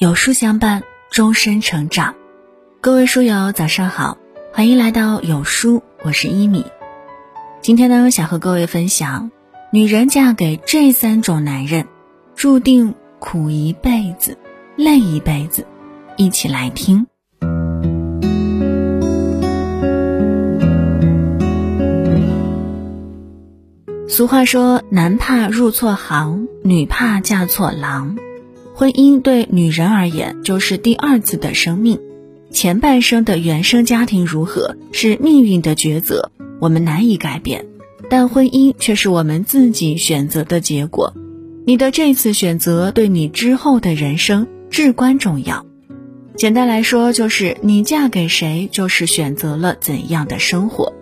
有书相伴，终身成长。各位书友，早上好，欢迎来到有书，我是一米。今天呢，想和各位分享，女人嫁给这三种男人，注定苦一辈子，累一辈子。一起来听。俗话说，男怕入错行，女怕嫁错郎。婚姻对女人而言就是第二次的生命，前半生的原生家庭如何是命运的抉择，我们难以改变，但婚姻却是我们自己选择的结果。你的这次选择对你之后的人生至关重要。简单来说，就是你嫁给谁，就是选择了怎样的生活。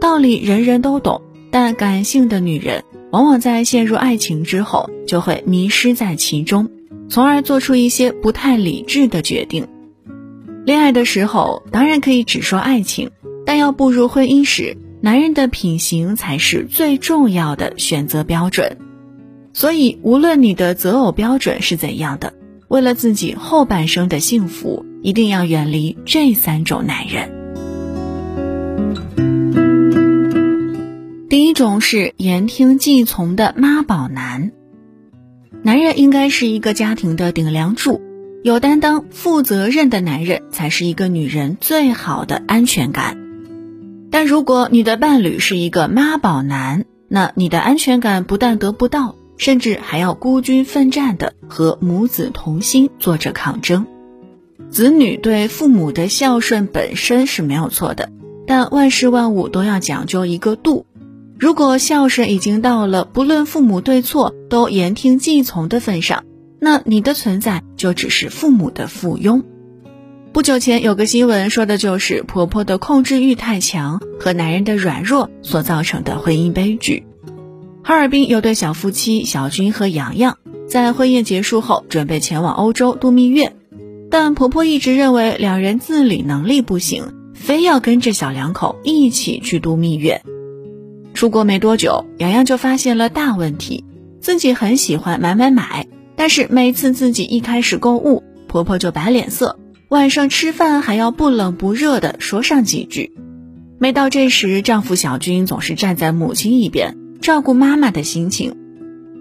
道理人人都懂，但感性的女人往往在陷入爱情之后，就会迷失在其中。从而做出一些不太理智的决定。恋爱的时候当然可以只说爱情，但要步入婚姻时，男人的品行才是最重要的选择标准。所以，无论你的择偶标准是怎样的，为了自己后半生的幸福，一定要远离这三种男人。第一种是言听计从的妈宝男。男人应该是一个家庭的顶梁柱，有担当、负责任的男人才是一个女人最好的安全感。但如果你的伴侣是一个妈宝男，那你的安全感不但得不到，甚至还要孤军奋战的和母子同心做着抗争。子女对父母的孝顺本身是没有错的，但万事万物都要讲究一个度。如果孝顺已经到了不论父母对错都言听计从的份上，那你的存在就只是父母的附庸。不久前有个新闻说的就是婆婆的控制欲太强和男人的软弱所造成的婚姻悲剧。哈尔滨有对小夫妻小军和洋洋，在婚宴结束后准备前往欧洲度蜜月，但婆婆一直认为两人自理能力不行，非要跟着小两口一起去度蜜月。出国没多久，洋洋就发现了大问题。自己很喜欢买买买，但是每次自己一开始购物，婆婆就摆脸色，晚上吃饭还要不冷不热的说上几句。每到这时，丈夫小军总是站在母亲一边，照顾妈妈的心情。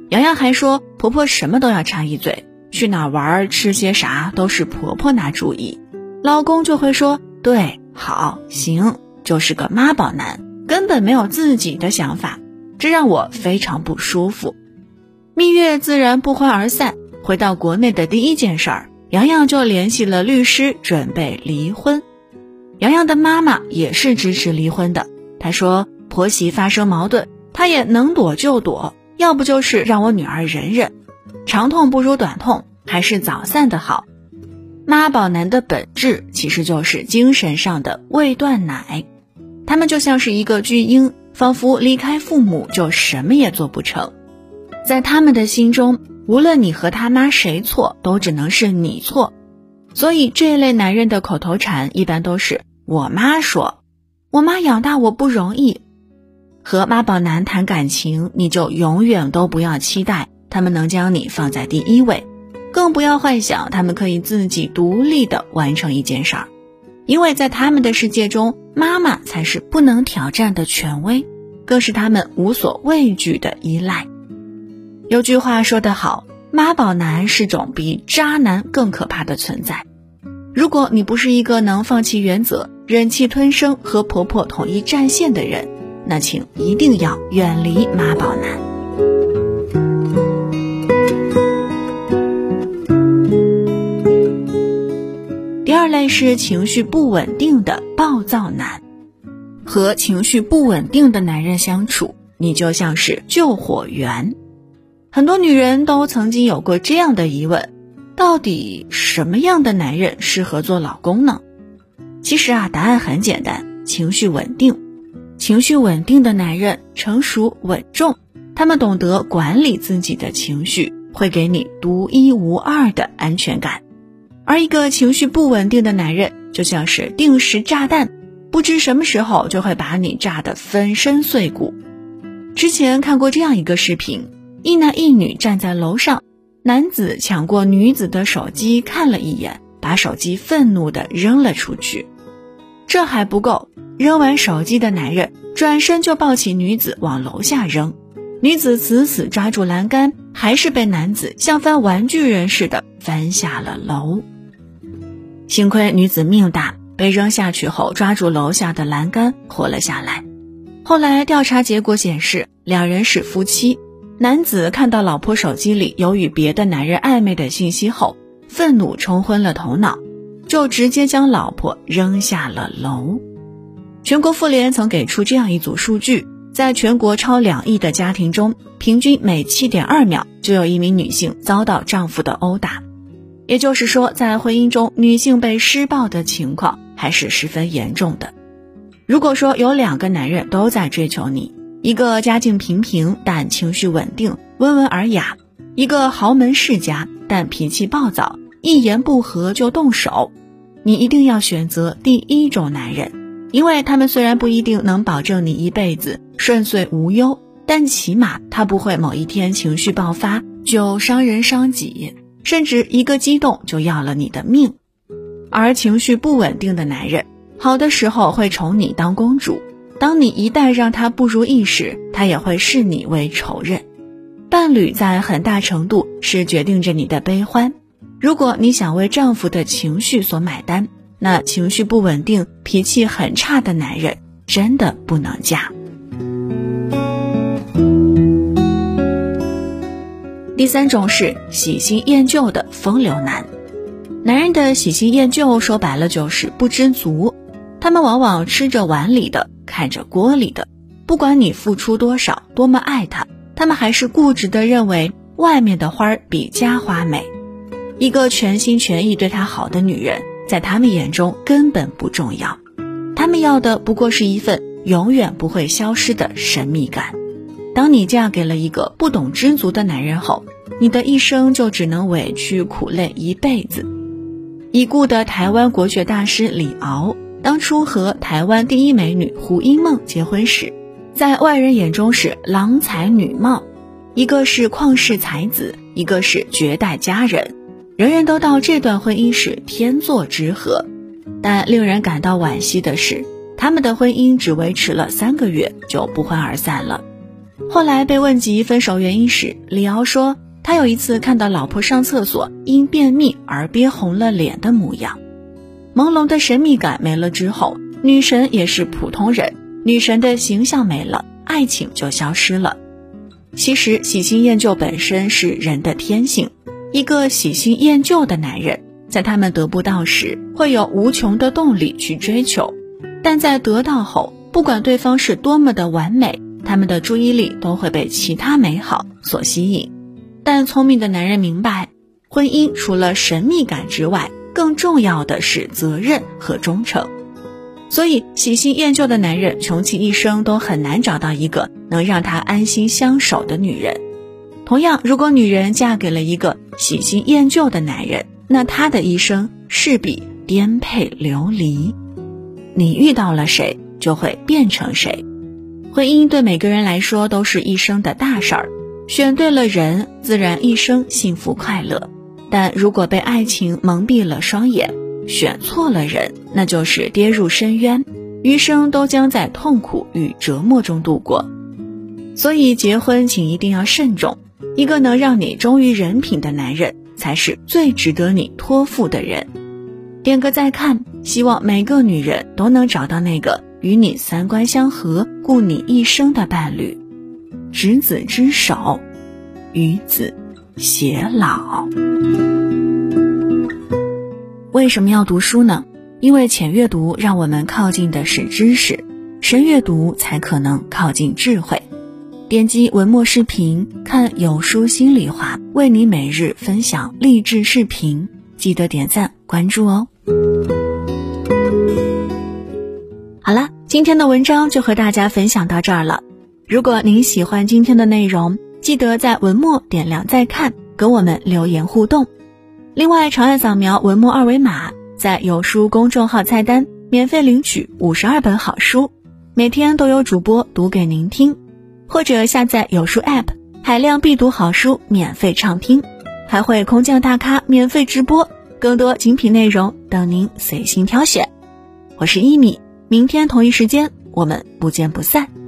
洋洋还说，婆婆什么都要插一嘴，去哪玩、吃些啥都是婆婆拿主意，老公就会说对、好、行，就是个妈宝男。根本没有自己的想法，这让我非常不舒服。蜜月自然不欢而散。回到国内的第一件事儿，洋洋就联系了律师，准备离婚。洋洋的妈妈也是支持离婚的。她说：“婆媳发生矛盾，她也能躲就躲，要不就是让我女儿忍忍。长痛不如短痛，还是早散的好。”妈宝男的本质其实就是精神上的未断奶。他们就像是一个巨婴，仿佛离开父母就什么也做不成。在他们的心中，无论你和他妈谁错，都只能是你错。所以这一类男人的口头禅一般都是“我妈说”，“我妈养大我不容易”。和妈宝男谈感情，你就永远都不要期待他们能将你放在第一位，更不要幻想他们可以自己独立的完成一件事儿。因为在他们的世界中，妈妈才是不能挑战的权威，更是他们无所畏惧的依赖。有句话说得好，妈宝男是种比渣男更可怕的存在。如果你不是一个能放弃原则、忍气吞声和婆婆统一战线的人，那请一定要远离妈宝男。是情绪不稳定的暴躁男，和情绪不稳定的男人相处，你就像是救火员。很多女人都曾经有过这样的疑问：到底什么样的男人适合做老公呢？其实啊，答案很简单，情绪稳定。情绪稳定的男人成熟稳重，他们懂得管理自己的情绪，会给你独一无二的安全感。而一个情绪不稳定的男人，就像是定时炸弹，不知什么时候就会把你炸得粉身碎骨。之前看过这样一个视频：一男一女站在楼上，男子抢过女子的手机看了一眼，把手机愤怒地扔了出去。这还不够，扔完手机的男人转身就抱起女子往楼下扔，女子死死抓住栏杆，还是被男子像翻玩具人似的翻下了楼。幸亏女子命大，被扔下去后抓住楼下的栏杆活了下来。后来调查结果显示，两人是夫妻。男子看到老婆手机里有与别的男人暧昧的信息后，愤怒冲昏了头脑，就直接将老婆扔下了楼。全国妇联曾给出这样一组数据：在全国超两亿的家庭中，平均每七点二秒就有一名女性遭到丈夫的殴打。也就是说，在婚姻中，女性被施暴的情况还是十分严重的。如果说有两个男人都在追求你，一个家境平平但情绪稳定、温文尔雅；一个豪门世家但脾气暴躁，一言不合就动手。你一定要选择第一种男人，因为他们虽然不一定能保证你一辈子顺遂无忧，但起码他不会某一天情绪爆发就伤人伤己，甚至一个激动就要了你的命。而情绪不稳定的男人，好的时候会宠你当公主。当你一旦让他不如意时，他也会视你为仇人。伴侣在很大程度是决定着你的悲欢。如果你想为丈夫的情绪所买单，那情绪不稳定、脾气很差的男人真的不能嫁。第三种是喜新厌旧的风流男。男人的喜新厌旧，说白了就是不知足。他们往往吃着碗里的。看着锅里的，不管你付出多少，多么爱他，他们还是固执的认为外面的花儿比家花美。一个全心全意对他好的女人，在他们眼中根本不重要，他们要的不过是一份永远不会消失的神秘感。当你嫁给了一个不懂知足的男人后，你的一生就只能委屈苦累一辈子。已故的台湾国学大师李敖。当初和台湾第一美女胡因梦结婚时，在外人眼中是郎才女貌，一个是旷世才子，一个是绝代佳人，人人都道这段婚姻是天作之合。但令人感到惋惜的是，他们的婚姻只维持了三个月就不欢而散了。后来被问及分手原因时，李敖说，他有一次看到老婆上厕所因便秘而憋红了脸的模样。朦胧的神秘感没了之后，女神也是普通人，女神的形象没了，爱情就消失了。其实喜新厌旧本身是人的天性，一个喜新厌旧的男人，在他们得不到时，会有无穷的动力去追求；但在得到后，不管对方是多么的完美，他们的注意力都会被其他美好所吸引。但聪明的男人明白，婚姻除了神秘感之外，更重要的是责任和忠诚，所以喜新厌旧的男人穷其一生都很难找到一个能让他安心相守的女人。同样，如果女人嫁给了一个喜新厌旧的男人，那她的一生势必颠沛流离。你遇到了谁，就会变成谁。婚姻对每个人来说都是一生的大事儿，选对了人，自然一生幸福快乐。但如果被爱情蒙蔽了双眼，选错了人，那就是跌入深渊，余生都将在痛苦与折磨中度过。所以，结婚请一定要慎重，一个能让你忠于人品的男人，才是最值得你托付的人。点个再看，希望每个女人都能找到那个与你三观相合、顾你一生的伴侣，执子之手，与子。偕老。为什么要读书呢？因为浅阅读让我们靠近的是知识，深阅读才可能靠近智慧。点击文末视频看有书心里话，为你每日分享励志视频，记得点赞关注哦。今天的文章就和大家分享到这儿了。如果您喜欢今天的内容记得在文末点亮再看跟我们留言互动。另外长按扫描文末二维码在有书公众号菜单免费领取五十二本好书。每天都有主播读给您听。或者下载有书 app 海量必读好书免费畅听。还会空降大咖免费直播更多精品内容等您随心挑选。我是一米明天同一时间我们不见不散。